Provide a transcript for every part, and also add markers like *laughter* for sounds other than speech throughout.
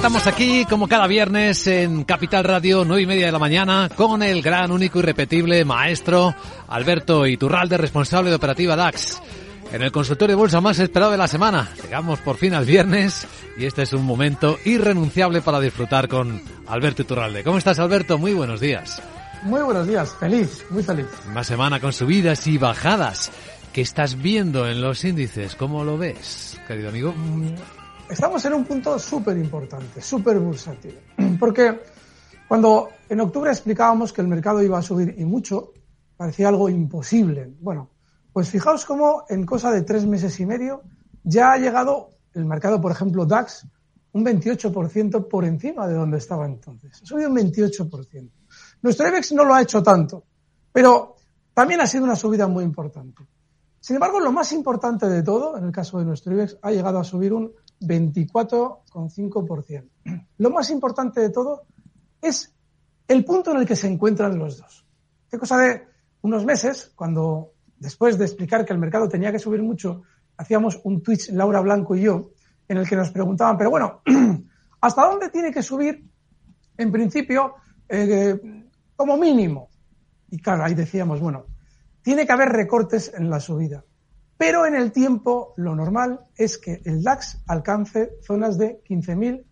Estamos aquí, como cada viernes, en Capital Radio, nueve y media de la mañana, con el gran, único y repetible maestro Alberto Iturralde, responsable de operativa DAX. En el consultorio de bolsa más esperado de la semana. Llegamos por fin al viernes y este es un momento irrenunciable para disfrutar con Alberto Iturralde. ¿Cómo estás, Alberto? Muy buenos días. Muy buenos días, feliz, muy feliz. Una semana con subidas y bajadas. ¿Qué estás viendo en los índices? ¿Cómo lo ves, querido amigo? Estamos en un punto súper importante, súper bursátil. Porque cuando en octubre explicábamos que el mercado iba a subir y mucho, parecía algo imposible. Bueno, pues fijaos cómo en cosa de tres meses y medio ya ha llegado el mercado, por ejemplo, DAX, un 28% por encima de donde estaba entonces. Ha subido un 28%. Nuestro IBEX no lo ha hecho tanto, pero también ha sido una subida muy importante. Sin embargo, lo más importante de todo, en el caso de nuestro IBEX, ha llegado a subir un 24,5%. Lo más importante de todo es el punto en el que se encuentran los dos. Qué cosa de unos meses, cuando después de explicar que el mercado tenía que subir mucho, hacíamos un Twitch, Laura Blanco y yo, en el que nos preguntaban, pero bueno, *clears throat* ¿hasta dónde tiene que subir, en principio, eh, como mínimo? Y claro, ahí decíamos, bueno, tiene que haber recortes en la subida. Pero en el tiempo lo normal es que el DAX alcance zonas de 15.300,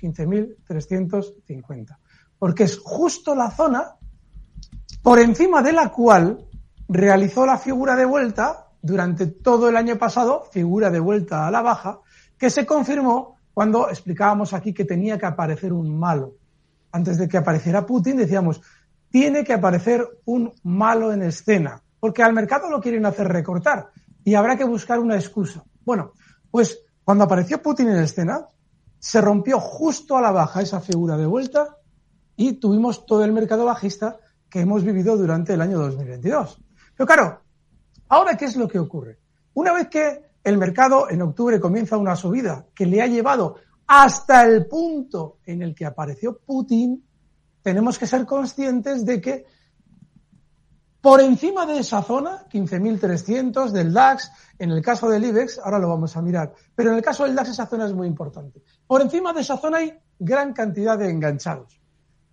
15.350. Porque es justo la zona por encima de la cual realizó la figura de vuelta durante todo el año pasado, figura de vuelta a la baja, que se confirmó cuando explicábamos aquí que tenía que aparecer un malo. Antes de que apareciera Putin decíamos, tiene que aparecer un malo en escena porque al mercado lo quieren hacer recortar y habrá que buscar una excusa. Bueno, pues cuando apareció Putin en escena, se rompió justo a la baja esa figura de vuelta y tuvimos todo el mercado bajista que hemos vivido durante el año 2022. Pero claro, ahora qué es lo que ocurre? Una vez que el mercado en octubre comienza una subida que le ha llevado hasta el punto en el que apareció Putin, tenemos que ser conscientes de que por encima de esa zona, 15.300 del DAX, en el caso del IBEX, ahora lo vamos a mirar, pero en el caso del DAX esa zona es muy importante. Por encima de esa zona hay gran cantidad de enganchados.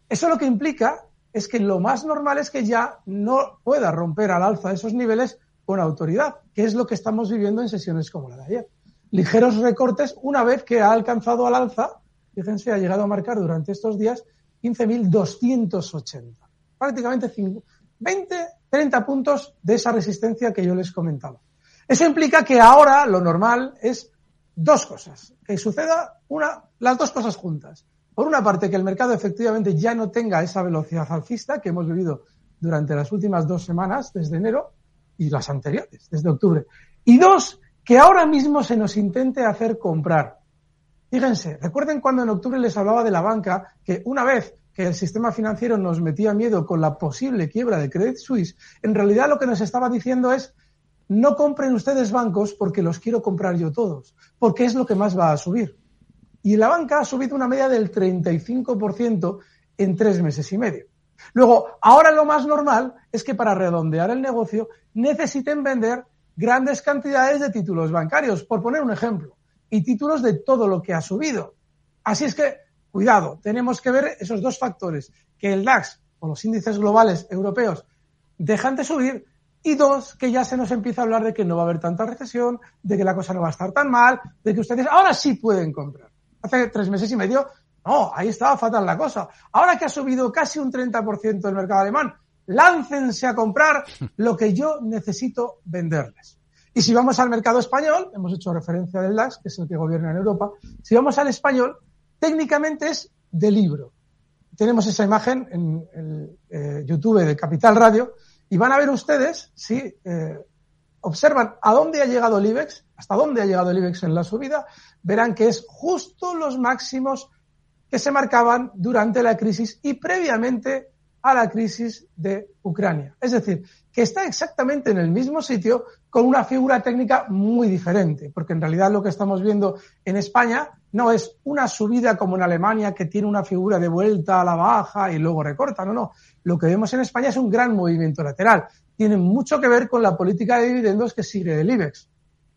Eso lo que implica es que lo más normal es que ya no pueda romper al alza esos niveles con autoridad, que es lo que estamos viviendo en sesiones como la de ayer. Ligeros recortes una vez que ha alcanzado al alza, fíjense, ha llegado a marcar durante estos días 15.280. Prácticamente 20 30 puntos de esa resistencia que yo les comentaba. Eso implica que ahora lo normal es dos cosas, que suceda una, las dos cosas juntas. Por una parte, que el mercado efectivamente ya no tenga esa velocidad alcista que hemos vivido durante las últimas dos semanas, desde enero, y las anteriores, desde octubre. Y dos, que ahora mismo se nos intente hacer comprar. Fíjense, recuerden cuando en octubre les hablaba de la banca, que una vez que el sistema financiero nos metía miedo con la posible quiebra de Credit Suisse, en realidad lo que nos estaba diciendo es no compren ustedes bancos porque los quiero comprar yo todos, porque es lo que más va a subir. Y la banca ha subido una media del 35% en tres meses y medio. Luego, ahora lo más normal es que para redondear el negocio necesiten vender grandes cantidades de títulos bancarios, por poner un ejemplo, y títulos de todo lo que ha subido. Así es que Cuidado, tenemos que ver esos dos factores, que el DAX o los índices globales europeos dejan de subir y dos, que ya se nos empieza a hablar de que no va a haber tanta recesión, de que la cosa no va a estar tan mal, de que ustedes ahora sí pueden comprar. Hace tres meses y medio, no, ahí estaba fatal la cosa. Ahora que ha subido casi un 30% el mercado alemán, láncense a comprar *laughs* lo que yo necesito venderles. Y si vamos al mercado español, hemos hecho referencia del DAX, que es el que gobierna en Europa, si vamos al español, técnicamente es de libro. Tenemos esa imagen en el eh, YouTube de Capital Radio y van a ver ustedes, si eh, observan a dónde ha llegado el IBEX, hasta dónde ha llegado el IBEX en la subida, verán que es justo los máximos que se marcaban durante la crisis y previamente a la crisis de Ucrania. Es decir, que está exactamente en el mismo sitio con una figura técnica muy diferente, porque en realidad lo que estamos viendo en España no es una subida como en Alemania que tiene una figura de vuelta a la baja y luego recorta, no, no. Lo que vemos en España es un gran movimiento lateral. Tiene mucho que ver con la política de dividendos que sigue el IBEX.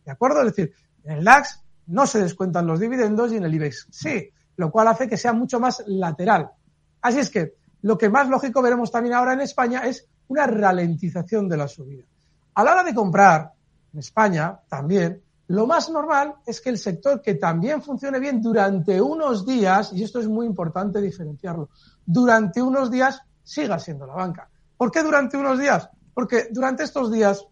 ¿De acuerdo? Es decir, en el DAX no se descuentan los dividendos y en el IBEX sí, lo cual hace que sea mucho más lateral. Así es que lo que más lógico veremos también ahora en España es una ralentización de la subida. A la hora de comprar en España también, lo más normal es que el sector que también funcione bien durante unos días, y esto es muy importante diferenciarlo, durante unos días siga siendo la banca. ¿Por qué durante unos días? Porque durante estos días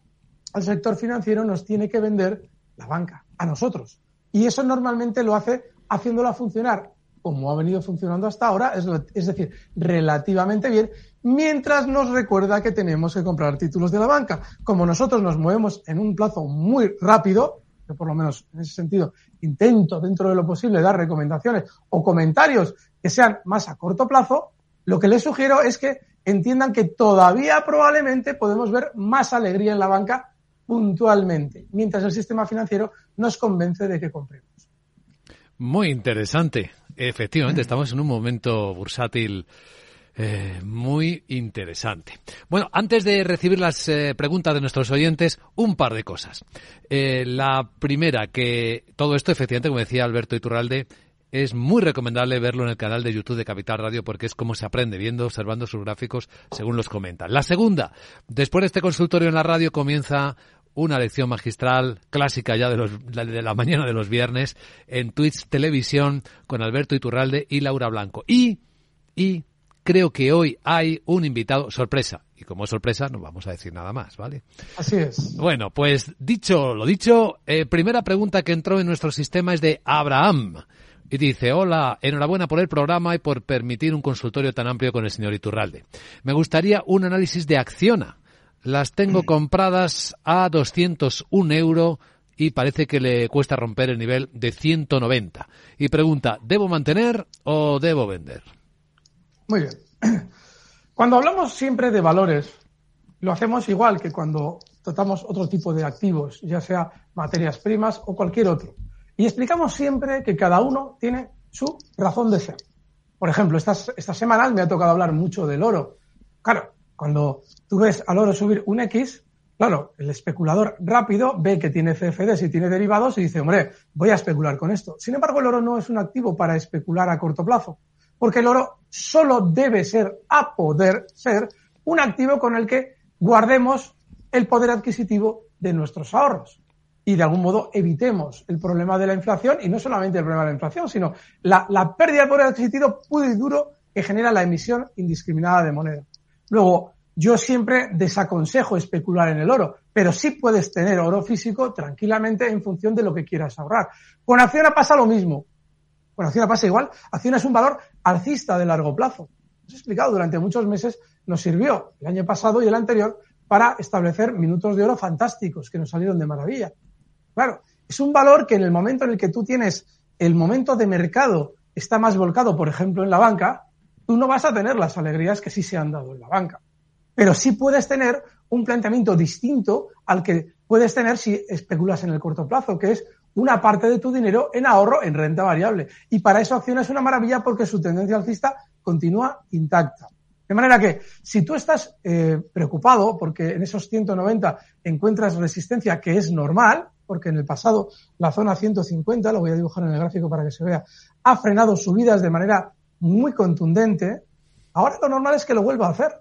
el sector financiero nos tiene que vender la banca, a nosotros. Y eso normalmente lo hace haciéndola funcionar como ha venido funcionando hasta ahora, es, decir, relativamente bien, mientras nos recuerda que tenemos que comprar títulos de la banca. Como nosotros nos movemos en un plazo muy rápido, que por lo menos en ese sentido intento dentro de lo posible dar recomendaciones o comentarios que sean más a corto plazo, lo que les sugiero es que entiendan que todavía probablemente podemos ver más alegría en la banca puntualmente, mientras el sistema financiero nos convence de que compremos. Muy interesante. Efectivamente, estamos en un momento bursátil eh, muy interesante. Bueno, antes de recibir las eh, preguntas de nuestros oyentes, un par de cosas. Eh, la primera, que todo esto, efectivamente, como decía Alberto Iturralde, es muy recomendable verlo en el canal de YouTube de Capital Radio porque es como se aprende viendo, observando sus gráficos según los comentan. La segunda, después de este consultorio en la radio comienza una lección magistral clásica ya de, los, de la mañana de los viernes en Twitch Televisión con Alberto Iturralde y Laura Blanco. Y, y creo que hoy hay un invitado sorpresa. Y como es sorpresa, no vamos a decir nada más, ¿vale? Así es. Bueno, pues dicho lo dicho, eh, primera pregunta que entró en nuestro sistema es de Abraham. Y dice, hola, enhorabuena por el programa y por permitir un consultorio tan amplio con el señor Iturralde. Me gustaría un análisis de Acciona las tengo compradas a 201 euros y parece que le cuesta romper el nivel de 190. Y pregunta, ¿debo mantener o debo vender? Muy bien. *clears throat* Cuando hablamos siempre de valores, lo hacemos igual que cuando tratamos otro tipo de activos, ya sea materias primas o cualquier otro. Y explicamos siempre que cada uno tiene su razón de ser. Por ejemplo, estas, esta semana me ha tocado hablar mucho del oro. Claro, cuando tú ves al oro subir un X, claro, el especulador rápido ve que tiene CFDs y tiene derivados y dice, hombre, voy a especular con esto. Sin embargo, el oro no es un activo para especular a corto plazo, porque el oro solo debe ser, a poder ser, un activo con el que guardemos el poder adquisitivo de nuestros ahorros y de algún modo evitemos el problema de la inflación y no solamente el problema de la inflación, sino la, pérdida de poder adquisitivo puro y duro que genera la emisión indiscriminada de moneda. Luego, yo siempre desaconsejo especular en el oro, pero sí puedes tener oro físico tranquilamente en función de lo que quieras ahorrar. Con Acciona pasa lo mismo. Con Acciona pasa igual. Acciona es un valor alcista de largo plazo. Os he explicado, durante muchos meses nos sirvió el año pasado y el anterior para establecer minutos de oro fantásticos que nos salieron de maravilla. Claro, es un valor que en el momento en el que tú tienes el momento de mercado está más volcado, por ejemplo, en la banca, tú no vas a tener las alegrías que sí se han dado en la banca. Pero sí puedes tener un planteamiento distinto al que puedes tener si especulas en el corto plazo, que es una parte de tu dinero en ahorro en renta variable. Y para eso Acción es una maravilla porque su tendencia alcista continúa intacta. De manera que si tú estás eh, preocupado porque en esos 190 encuentras resistencia que es normal, porque en el pasado la zona 150, lo voy a dibujar en el gráfico para que se vea, ha frenado subidas de manera muy contundente, ahora lo normal es que lo vuelva a hacer.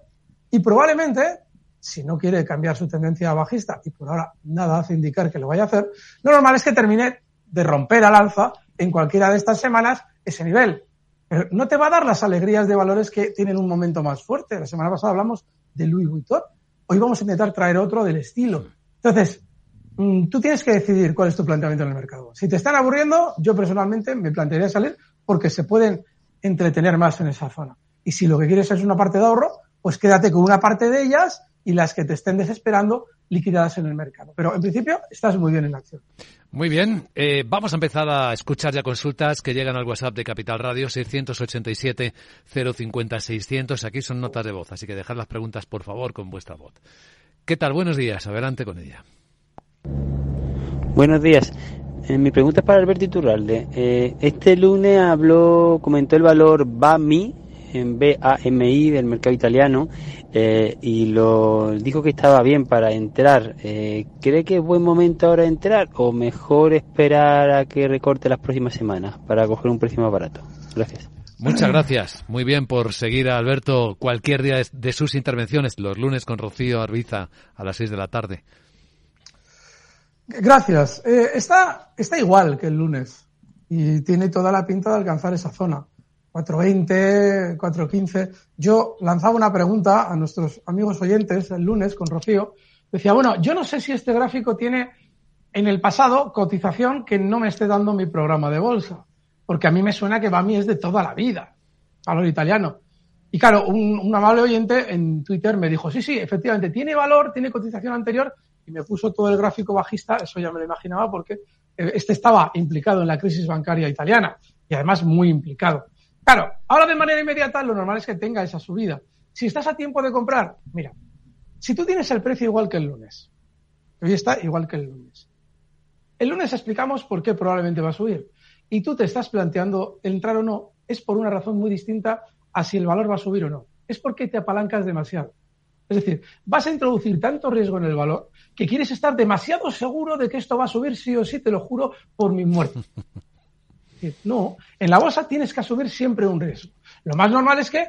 Y probablemente, si no quiere cambiar su tendencia bajista, y por ahora nada hace indicar que lo vaya a hacer, lo normal es que termine de romper al alza en cualquiera de estas semanas ese nivel. Pero no te va a dar las alegrías de valores que tienen un momento más fuerte. La semana pasada hablamos de Louis Vuitton. Hoy vamos a intentar traer otro del estilo. Entonces, mm, tú tienes que decidir cuál es tu planteamiento en el mercado. Si te están aburriendo, yo personalmente me plantearía salir porque se pueden entretener más en esa zona. Y si lo que quieres es una parte de ahorro, pues quédate con una parte de ellas y las que te estén desesperando, liquidadas en el mercado. Pero en principio estás muy bien en la acción. Muy bien, eh, vamos a empezar a escuchar ya consultas que llegan al WhatsApp de Capital Radio 687 050 600. Aquí son notas de voz, así que dejad las preguntas por favor con vuestra voz. ¿Qué tal? Buenos días, adelante con ella. Buenos días. Eh, mi pregunta es para Alberto Iturralde. Eh, este lunes habló, comentó el valor BAMI, en BAMI del mercado italiano, eh, y lo dijo que estaba bien para entrar. ¿Cree que es buen momento ahora de entrar o mejor esperar a que recorte las próximas semanas para coger un precio más barato? Gracias. Muchas gracias. Muy bien por seguir a Alberto cualquier día de sus intervenciones, los lunes con Rocío Arbiza a las 6 de la tarde. Gracias. Eh, está, está igual que el lunes y tiene toda la pinta de alcanzar esa zona. 4.20, 4.15. Yo lanzaba una pregunta a nuestros amigos oyentes el lunes con Rocío. Decía, bueno, yo no sé si este gráfico tiene en el pasado cotización que no me esté dando mi programa de bolsa, porque a mí me suena que Bami es de toda la vida, valor italiano. Y claro, un, un amable oyente en Twitter me dijo, sí, sí, efectivamente, tiene valor, tiene cotización anterior, y me puso todo el gráfico bajista, eso ya me lo imaginaba porque eh, este estaba implicado en la crisis bancaria italiana y además muy implicado. Claro, ahora de manera inmediata lo normal es que tenga esa subida. Si estás a tiempo de comprar, mira, si tú tienes el precio igual que el lunes, hoy está igual que el lunes. El lunes explicamos por qué probablemente va a subir. Y tú te estás planteando entrar o no, es por una razón muy distinta a si el valor va a subir o no. Es porque te apalancas demasiado. Es decir, vas a introducir tanto riesgo en el valor que quieres estar demasiado seguro de que esto va a subir sí o sí, te lo juro, por mi muerte. No, en la bolsa tienes que asumir siempre un riesgo. Lo más normal es que,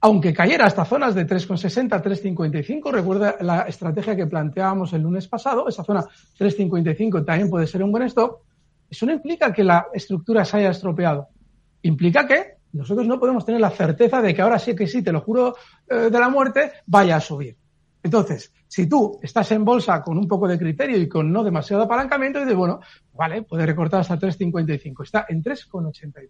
aunque cayera hasta zonas de 3,60, 3,55, recuerda la estrategia que planteábamos el lunes pasado, esa zona 3,55 también puede ser un buen stop, eso no implica que la estructura se haya estropeado. Implica que nosotros no podemos tener la certeza de que ahora sí que sí, te lo juro, eh, de la muerte, vaya a subir. Entonces, si tú estás en bolsa con un poco de criterio y con no demasiado apalancamiento, dices, bueno, vale, puede recortar hasta 3,55. Está en 3,83.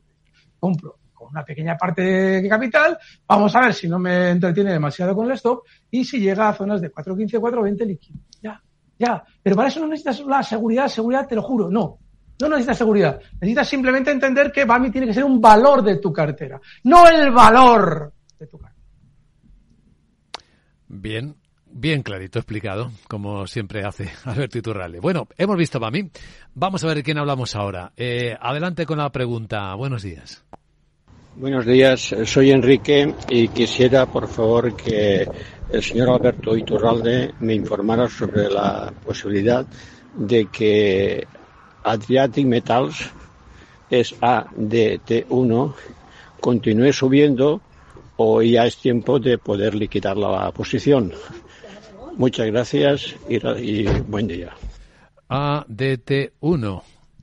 Compro con una pequeña parte de capital. Vamos a ver si no me entretiene demasiado con el stop y si llega a zonas de 4,15, 4,20 líquido. Ya, ya. Pero para eso no necesitas la seguridad, seguridad, te lo juro, no. No necesitas seguridad. Necesitas simplemente entender que BAMI tiene que ser un valor de tu cartera, no el valor de tu cartera. Bien, bien clarito explicado, como siempre hace *laughs* Alberto Iturralde. Bueno, hemos visto BAMI. Vamos a ver quién hablamos ahora. Eh, adelante con la pregunta. Buenos días. Buenos días, soy Enrique y quisiera, por favor, que el señor Alberto Iturralde me informara sobre la posibilidad de que Adriatic Metals es ADT1 continúe subiendo o ya es tiempo de poder liquidar la posición. Muchas gracias y, buen día. ADT1.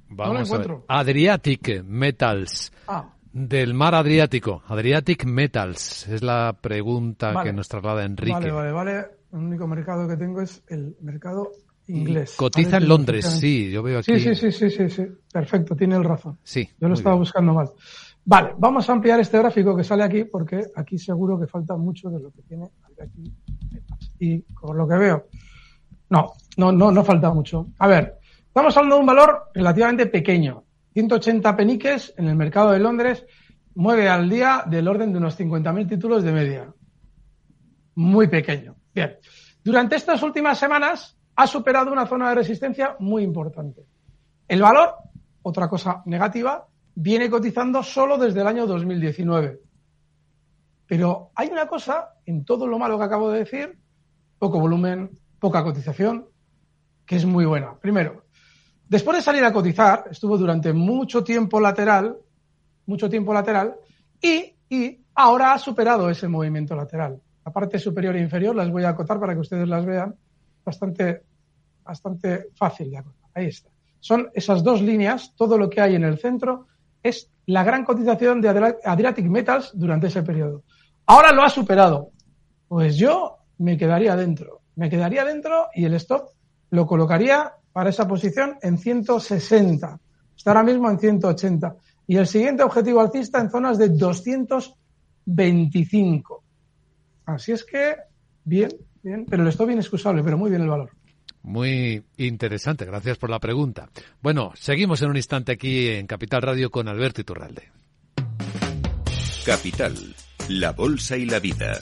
Vamos a ver. Adriatic Metals. Ah. Del mar Adriático. Adriatic Metals. Es la pregunta que nos traslada Enrique. Vale, vale, vale. El único mercado que tengo es el mercado inglés. Cotiza en Londres, sí, yo veo aquí. Sí, sí, sí, sí, sí, Perfecto, tiene el razón. Sí. Yo lo estaba buscando mal. Vale, vamos a ampliar este gráfico que sale aquí porque aquí seguro que falta mucho de lo que tiene aquí. Y por lo que veo, no, no, no, no falta mucho. A ver, estamos hablando de un valor relativamente pequeño. 180 peniques en el mercado de Londres mueve al día del orden de unos 50.000 títulos de media. Muy pequeño. Bien. Durante estas últimas semanas, ha superado una zona de resistencia muy importante. El valor, otra cosa negativa, viene cotizando solo desde el año 2019. Pero hay una cosa en todo lo malo que acabo de decir, poco volumen, poca cotización, que es muy buena. Primero, después de salir a cotizar, estuvo durante mucho tiempo lateral, mucho tiempo lateral, y, y ahora ha superado ese movimiento lateral. La parte superior e inferior las voy a acotar para que ustedes las vean bastante bastante fácil de acordar. Ahí está. Son esas dos líneas, todo lo que hay en el centro es la gran cotización de Adriatic Metals durante ese periodo. Ahora lo ha superado. Pues yo me quedaría dentro. Me quedaría dentro y el stop lo colocaría para esa posición en 160. Está ahora mismo en 180. Y el siguiente objetivo alcista en zonas de 225. Así es que, bien, bien, pero el stop excusable, pero muy bien el valor. Muy interesante, gracias por la pregunta. Bueno, seguimos en un instante aquí en Capital Radio con Alberto Iturralde. Capital, la Bolsa y la Vida.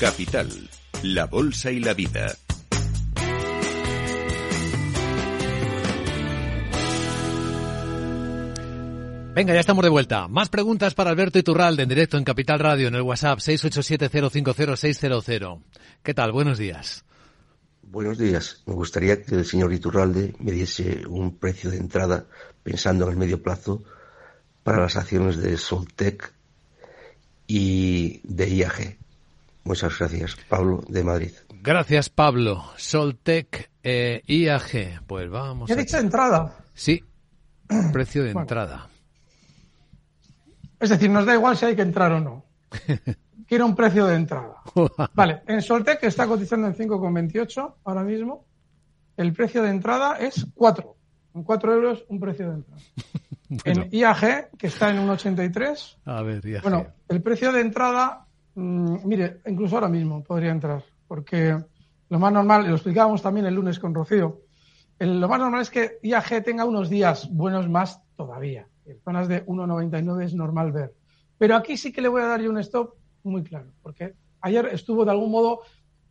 Capital, la Bolsa y la Vida. Venga, ya estamos de vuelta. Más preguntas para Alberto Iturralde en directo en Capital Radio en el WhatsApp 687050600. ¿Qué tal? Buenos días. Buenos días. Me gustaría que el señor Iturralde me diese un precio de entrada pensando en el medio plazo para las acciones de Soltec y de IAG. Muchas gracias, Pablo de Madrid. Gracias, Pablo. Soltec eh, IAG. Pues vamos. ¿Qué dicho entrada? Sí, precio de entrada. Es decir, nos da igual si hay que entrar o no. *laughs* Quiero un precio de entrada. *laughs* Vale, en Soltec está cotizando en 5,28 ahora mismo. El precio de entrada es 4. En 4 euros un precio de entrada. *laughs* bueno. En IAG, que está en 1,83. A ver, IAG. Bueno, el precio de entrada Mm, mire, incluso ahora mismo podría entrar, porque lo más normal, y lo explicábamos también el lunes con Rocío, el, lo más normal es que IAG tenga unos días buenos más todavía. En zonas de 1,99 es normal ver. Pero aquí sí que le voy a dar yo un stop muy claro, porque ayer estuvo de algún modo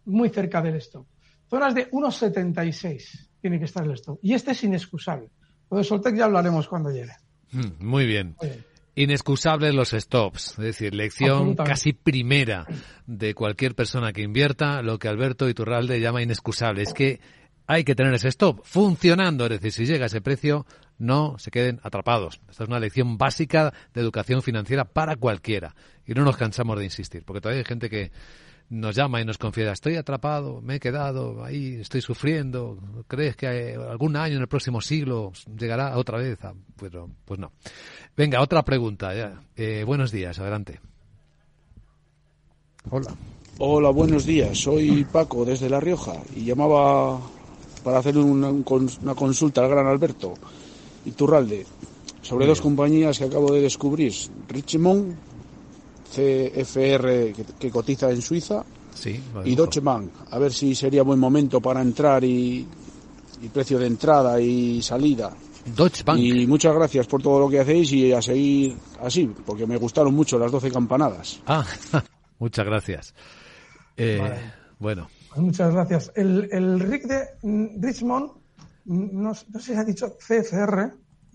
muy cerca del stop. Zonas de 1,76 tiene que estar el stop. Y este es inexcusable. Lo de Soltec ya hablaremos cuando llegue. Mm, muy bien. Muy bien. Inexcusables los stops, es decir, lección casi primera de cualquier persona que invierta, lo que Alberto Iturralde llama inexcusable, es que hay que tener ese stop funcionando, es decir, si llega ese precio, no se queden atrapados. Esta es una lección básica de educación financiera para cualquiera. Y no nos cansamos de insistir, porque todavía hay gente que nos llama y nos confiesa, estoy atrapado, me he quedado ahí, estoy sufriendo, ¿crees que algún año en el próximo siglo llegará otra vez? Pero, pues no. Venga, otra pregunta. Ya. Eh, buenos días, adelante. Hola. Hola, buenos días. Soy Paco desde La Rioja y llamaba para hacer una, una consulta al gran Alberto Iturralde sobre dos compañías que acabo de descubrir, Richmond CFR que, que cotiza en Suiza sí, y Deutsche Bank. A ver si sería buen momento para entrar y, y precio de entrada y salida. Deutsche Bank. Y muchas gracias por todo lo que hacéis y a seguir así, porque me gustaron mucho las 12 campanadas. Ah, *laughs* muchas gracias. Eh, vale. Bueno. Pues muchas gracias. El, el RIC de Richmond, no, no sé si ha dicho CFR.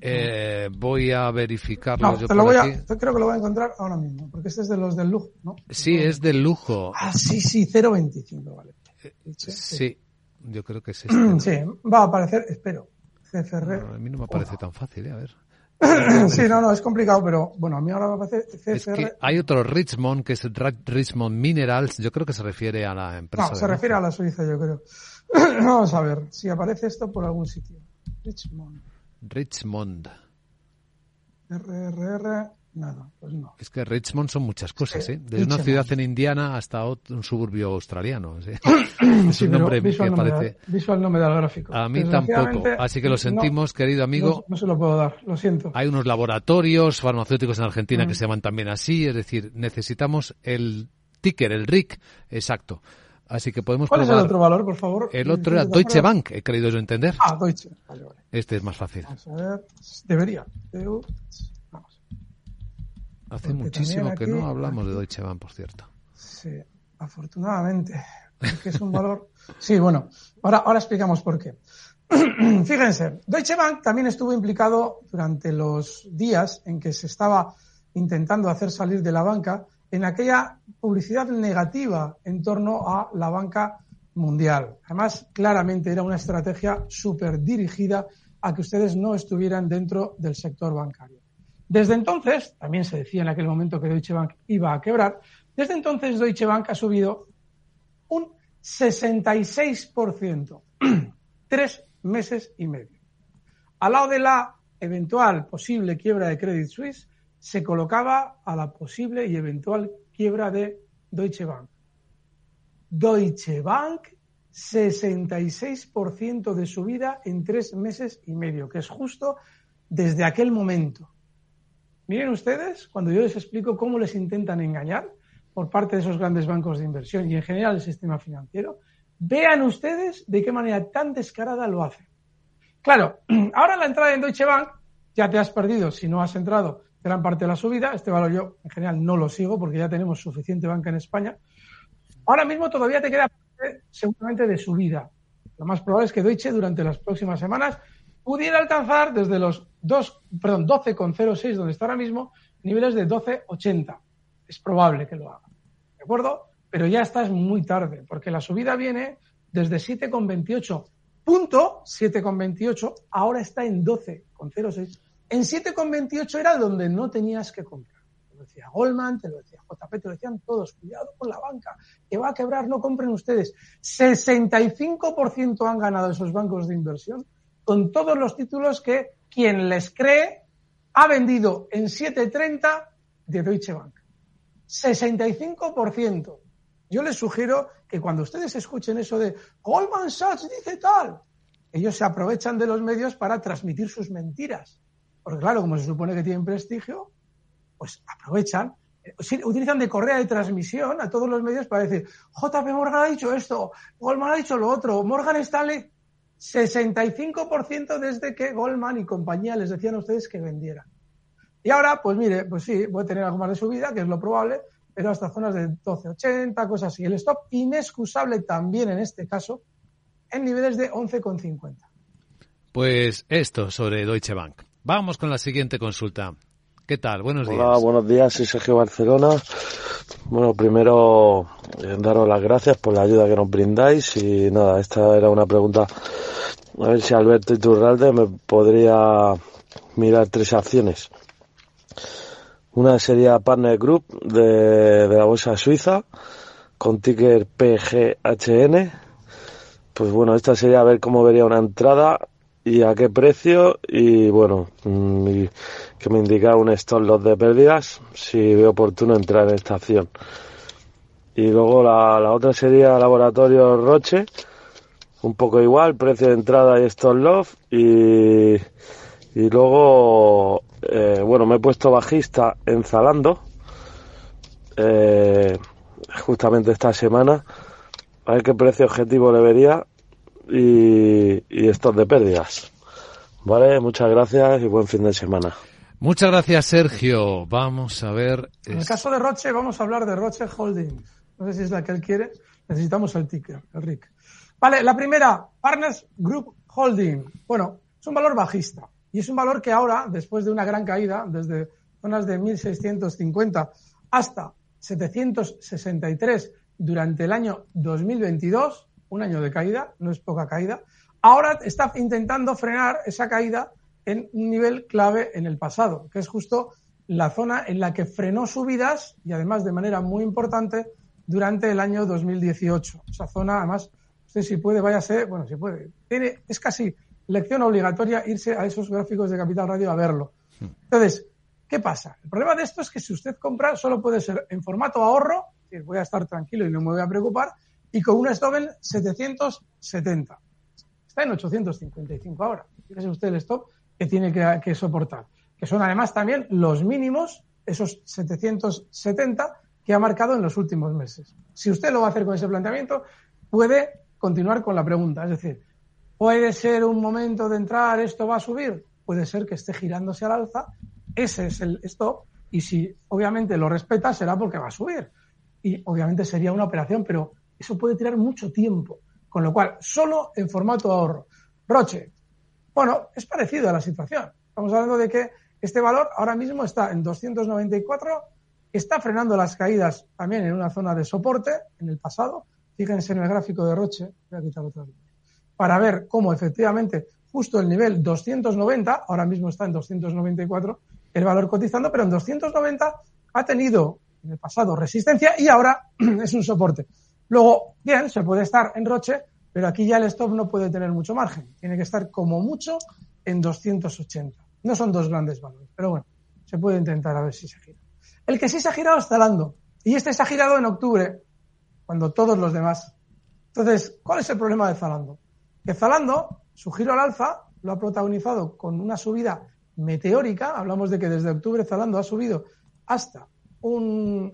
Eh, voy a verificarlo. No, yo te lo voy a, yo creo que lo voy a encontrar ahora mismo, porque este es de los del lujo, ¿no? Sí, es del lujo. Ah, sí, sí, 0.25, vale. Sí, sí, yo creo que es este. *clears throat* Sí, va a aparecer, espero. CFR. No, a mí no me parece tan fácil, ¿eh? a ver. *clears throat* sí, no, no, es complicado, pero bueno, a mí ahora me parece CFR. Es que hay otro Richmond, que es Richmond Minerals, yo creo que se refiere a la empresa. No, se refiere a la Suiza, yo creo. *clears throat* Vamos a ver si aparece esto por algún sitio. Richmond. Richmond. RRR, nada, pues no. Es que Richmond son muchas cosas, ¿eh? Desde una ciudad en Indiana hasta otro- un suburbio australiano. ¿sí? *coughs* es Sí, un pero nombre que visual, no me da, parece... visual no me da el gráfico. A mí tampoco. Así que lo no, sentimos, querido amigo. No, no se lo puedo dar, lo siento. Hay unos laboratorios farmacéuticos en Argentina Mm. que se llaman también así, es decir, necesitamos el ticker, el RIC, exacto. Así que podemos ¿Cuál es el otro valor, por favor? El otro era Deutsche Bank, he creído yo entender. Ah, Deutsche. Vale, vale. Este es más fácil. Vamos a ver. Debería. Vamos. Hace porque muchísimo que no hablamos de Deutsche Bank, por cierto. Sí, afortunadamente, porque es un valor. Sí, bueno, ahora, ahora explicamos por qué. *clears throat* Fíjense, Deutsche Bank también estuvo implicado durante los días en que se estaba intentando hacer salir de la banca en aquella publicidad negativa en torno a la banca mundial. Además, claramente era una estrategia súper dirigida a que ustedes no estuvieran dentro del sector bancario. Desde entonces, también se decía en aquel momento que Deutsche Bank iba a quebrar, desde entonces Deutsche Bank ha subido un 66%, *clears throat* tres meses y medio. Al lado de la eventual posible quiebra de Credit Suisse, se colocaba a la posible y eventual quiebra de Deutsche Bank. Deutsche Bank, 66% de subida en tres meses y medio, que es justo desde aquel momento. Miren ustedes, cuando yo les explico cómo les intentan engañar por parte de esos grandes bancos de inversión y en general el sistema financiero, vean ustedes de qué manera tan descarada lo hacen. Claro, *clears throat* ahora la entrada en Deutsche Bank ya te has perdido si no has entrado gran parte de la subida. Este valor yo en general no lo sigo porque ya tenemos suficiente banca en España. Ahora mismo todavía te queda seguramente de subida. Lo más probable es que Deutsche durante las próximas semanas pudiera alcanzar desde los 2, perdón, 12,06 donde está ahora mismo niveles de 12,80. Es probable que lo haga. ¿De acuerdo? Pero ya estás muy tarde porque la subida viene desde 7,28. Punto 7,28 ahora está en 12,06 en 7,28 era donde no tenías que comprar. Te lo decía Goldman, te lo decía JP, te lo decían todos. Cuidado con la banca, que va a quebrar, no compren ustedes. 65% han ganado esos bancos de inversión con todos los títulos que quien les cree ha vendido en 7,30 de Deutsche Bank. 65%. Yo les sugiero que cuando ustedes escuchen eso de Goldman Sachs dice tal, ellos se aprovechan de los medios para transmitir sus mentiras. Porque claro, como se supone que tienen prestigio, pues aprovechan, utilizan de correa de transmisión a todos los medios para decir, JP Morgan ha dicho esto, Goldman ha dicho lo otro, Morgan Stanley, 65% desde que Goldman y compañía les decían a ustedes que vendieran. Y ahora, pues mire, pues sí, voy a tener algo más de subida, que es lo probable, pero hasta zonas de 12,80, cosas así. El stop inexcusable también en este caso en niveles de 11,50. Pues esto sobre Deutsche Bank. Vamos con la siguiente consulta. ¿Qué tal? Buenos días. Hola, buenos días. Soy Sergio Barcelona. Bueno, primero eh, daros las gracias por la ayuda que nos brindáis y nada, esta era una pregunta. A ver si Alberto Iturralde me podría mirar tres acciones. Una sería Partner Group de, de la bolsa suiza con ticker PGHN. Pues bueno, esta sería a ver cómo vería una entrada y a qué precio y bueno, mm, que me indica un stop loss de pérdidas si veo oportuno entrar en esta acción. Y luego la, la otra sería Laboratorio Roche, un poco igual, precio de entrada y stop loss y, y luego, eh, bueno, me he puesto bajista en Zalando, eh, justamente esta semana, a ver qué precio objetivo le vería y, y estos de pérdidas. Vale, muchas gracias y buen fin de semana. Muchas gracias, Sergio. Vamos a ver. En el caso de Roche, vamos a hablar de Roche Holdings. No sé si es la que él quiere. Necesitamos el ticker, el RIC. Vale, la primera, Partners Group Holding. Bueno, es un valor bajista. Y es un valor que ahora, después de una gran caída, desde zonas de 1.650 hasta 763 durante el año 2022, un año de caída, no es poca caída, ahora está intentando frenar esa caída en un nivel clave en el pasado, que es justo la zona en la que frenó subidas y además de manera muy importante durante el año 2018. Esa zona, además, usted si puede, váyase, bueno, si puede, tiene, es casi lección obligatoria irse a esos gráficos de Capital Radio a verlo. Entonces, ¿qué pasa? El problema de esto es que si usted compra, solo puede ser en formato ahorro, que voy a estar tranquilo y no me voy a preocupar, y con un stop en 770. Está en 855 ahora. Fíjese usted el stop que tiene que, soportar. Que son además también los mínimos, esos 770 que ha marcado en los últimos meses. Si usted lo va a hacer con ese planteamiento, puede continuar con la pregunta. Es decir, ¿puede ser un momento de entrar, esto va a subir? Puede ser que esté girándose al alza, ese es el stop, y si obviamente lo respeta será porque va a subir. y obviamente sería una operación, pero eso puede tirar mucho tiempo. Con lo cual, solo en formato ahorro. Roche, bueno, es parecido a la situación. Estamos hablando de que este valor ahora mismo está en 294, está frenando las caídas también en una zona de soporte en el pasado. Fíjense en el gráfico de Roche, voy a quitar otra vez, para ver cómo efectivamente justo el nivel 290, ahora mismo está en 294 el valor cotizando, pero en 290 ha tenido en el pasado resistencia y ahora *clears throat* es un soporte. Luego, bien, se puede estar en Roche, pero aquí ya el stop no puede tener mucho margen. Tiene que estar como mucho en 280. No son dos grandes valores, pero bueno, se puede intentar a ver si se gira. El que sí se ha girado es Zalando. Y este se ha girado en octubre, cuando todos los demás. Entonces, ¿cuál es el problema de Zalando? Que Zalando, su giro al alza, lo ha protagonizado con una subida meteórica. Hablamos de que desde octubre Zalando ha subido hasta un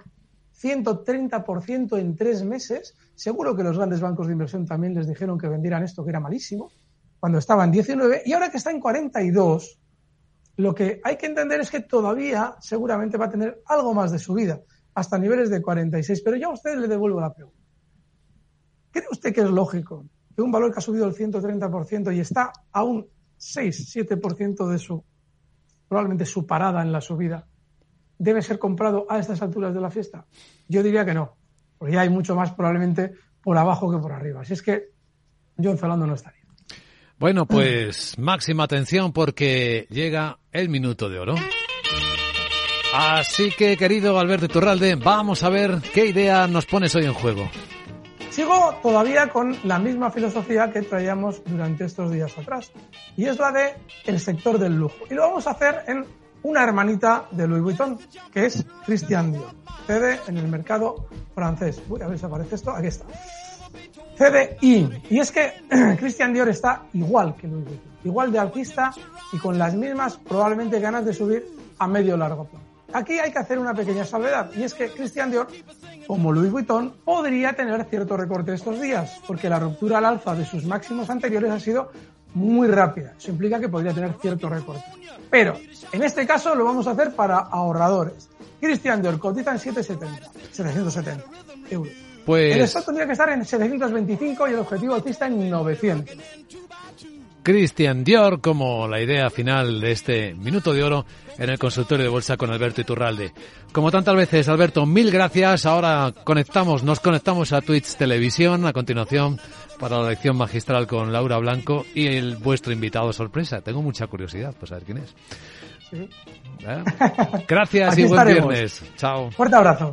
130% en tres meses. Seguro que los grandes bancos de inversión también les dijeron que vendieran esto, que era malísimo, cuando estaba en 19 y ahora que está en 42, lo que hay que entender es que todavía seguramente va a tener algo más de subida, hasta niveles de 46. Pero yo a usted le devuelvo la pregunta. ¿Cree usted que es lógico que un valor que ha subido el 130% y está a un 6-7% de su, probablemente su parada en la subida, debe ser comprado a estas alturas de la fiesta? Yo diría que no, porque ya hay mucho más probablemente por abajo que por arriba. Así es que yo en Zalando no estaría. Bueno, pues *clears throat* máxima atención porque llega el minuto de oro. Así que, querido Alberto Turralde, vamos a ver qué idea nos pones hoy en juego. Sigo todavía con la misma filosofía que traíamos durante estos días atrás, y es la de el sector del lujo. Y lo vamos a hacer en una hermanita de Louis Vuitton, que es Christian Dior. Cede en el mercado francés. Voy a ver si aparece esto. Aquí está. CDI. Y es que *clears throat* Christian Dior está igual que Louis Vuitton. Igual de alcista y con las mismas probablemente ganas de subir a medio largo plazo. Aquí hay que hacer una pequeña salvedad y es que Christian Dior, como Louis Vuitton, podría tener cierto recorte estos días, porque la ruptura al alza de sus máximos anteriores ha sido muy rápida. Eso implica que podría tener cierto recorte. Pero en este caso lo vamos a hacer para ahorradores. Christian Dior cotiza en 770, 770 euros. Pues... El stock tendría que estar en 725 y el objetivo alcista en 900. Christian Dior como la idea final de este minuto de oro en el consultorio de bolsa con Alberto Iturralde. Como tantas veces, Alberto, mil gracias. Ahora conectamos, nos conectamos a Twitch Televisión a continuación para la lección magistral con Laura Blanco y el vuestro invitado sorpresa. Tengo mucha curiosidad, pues a ver quién es. Sí. ¿Eh? Gracias *laughs* y buen viernes. Chao. Fuerte abrazo.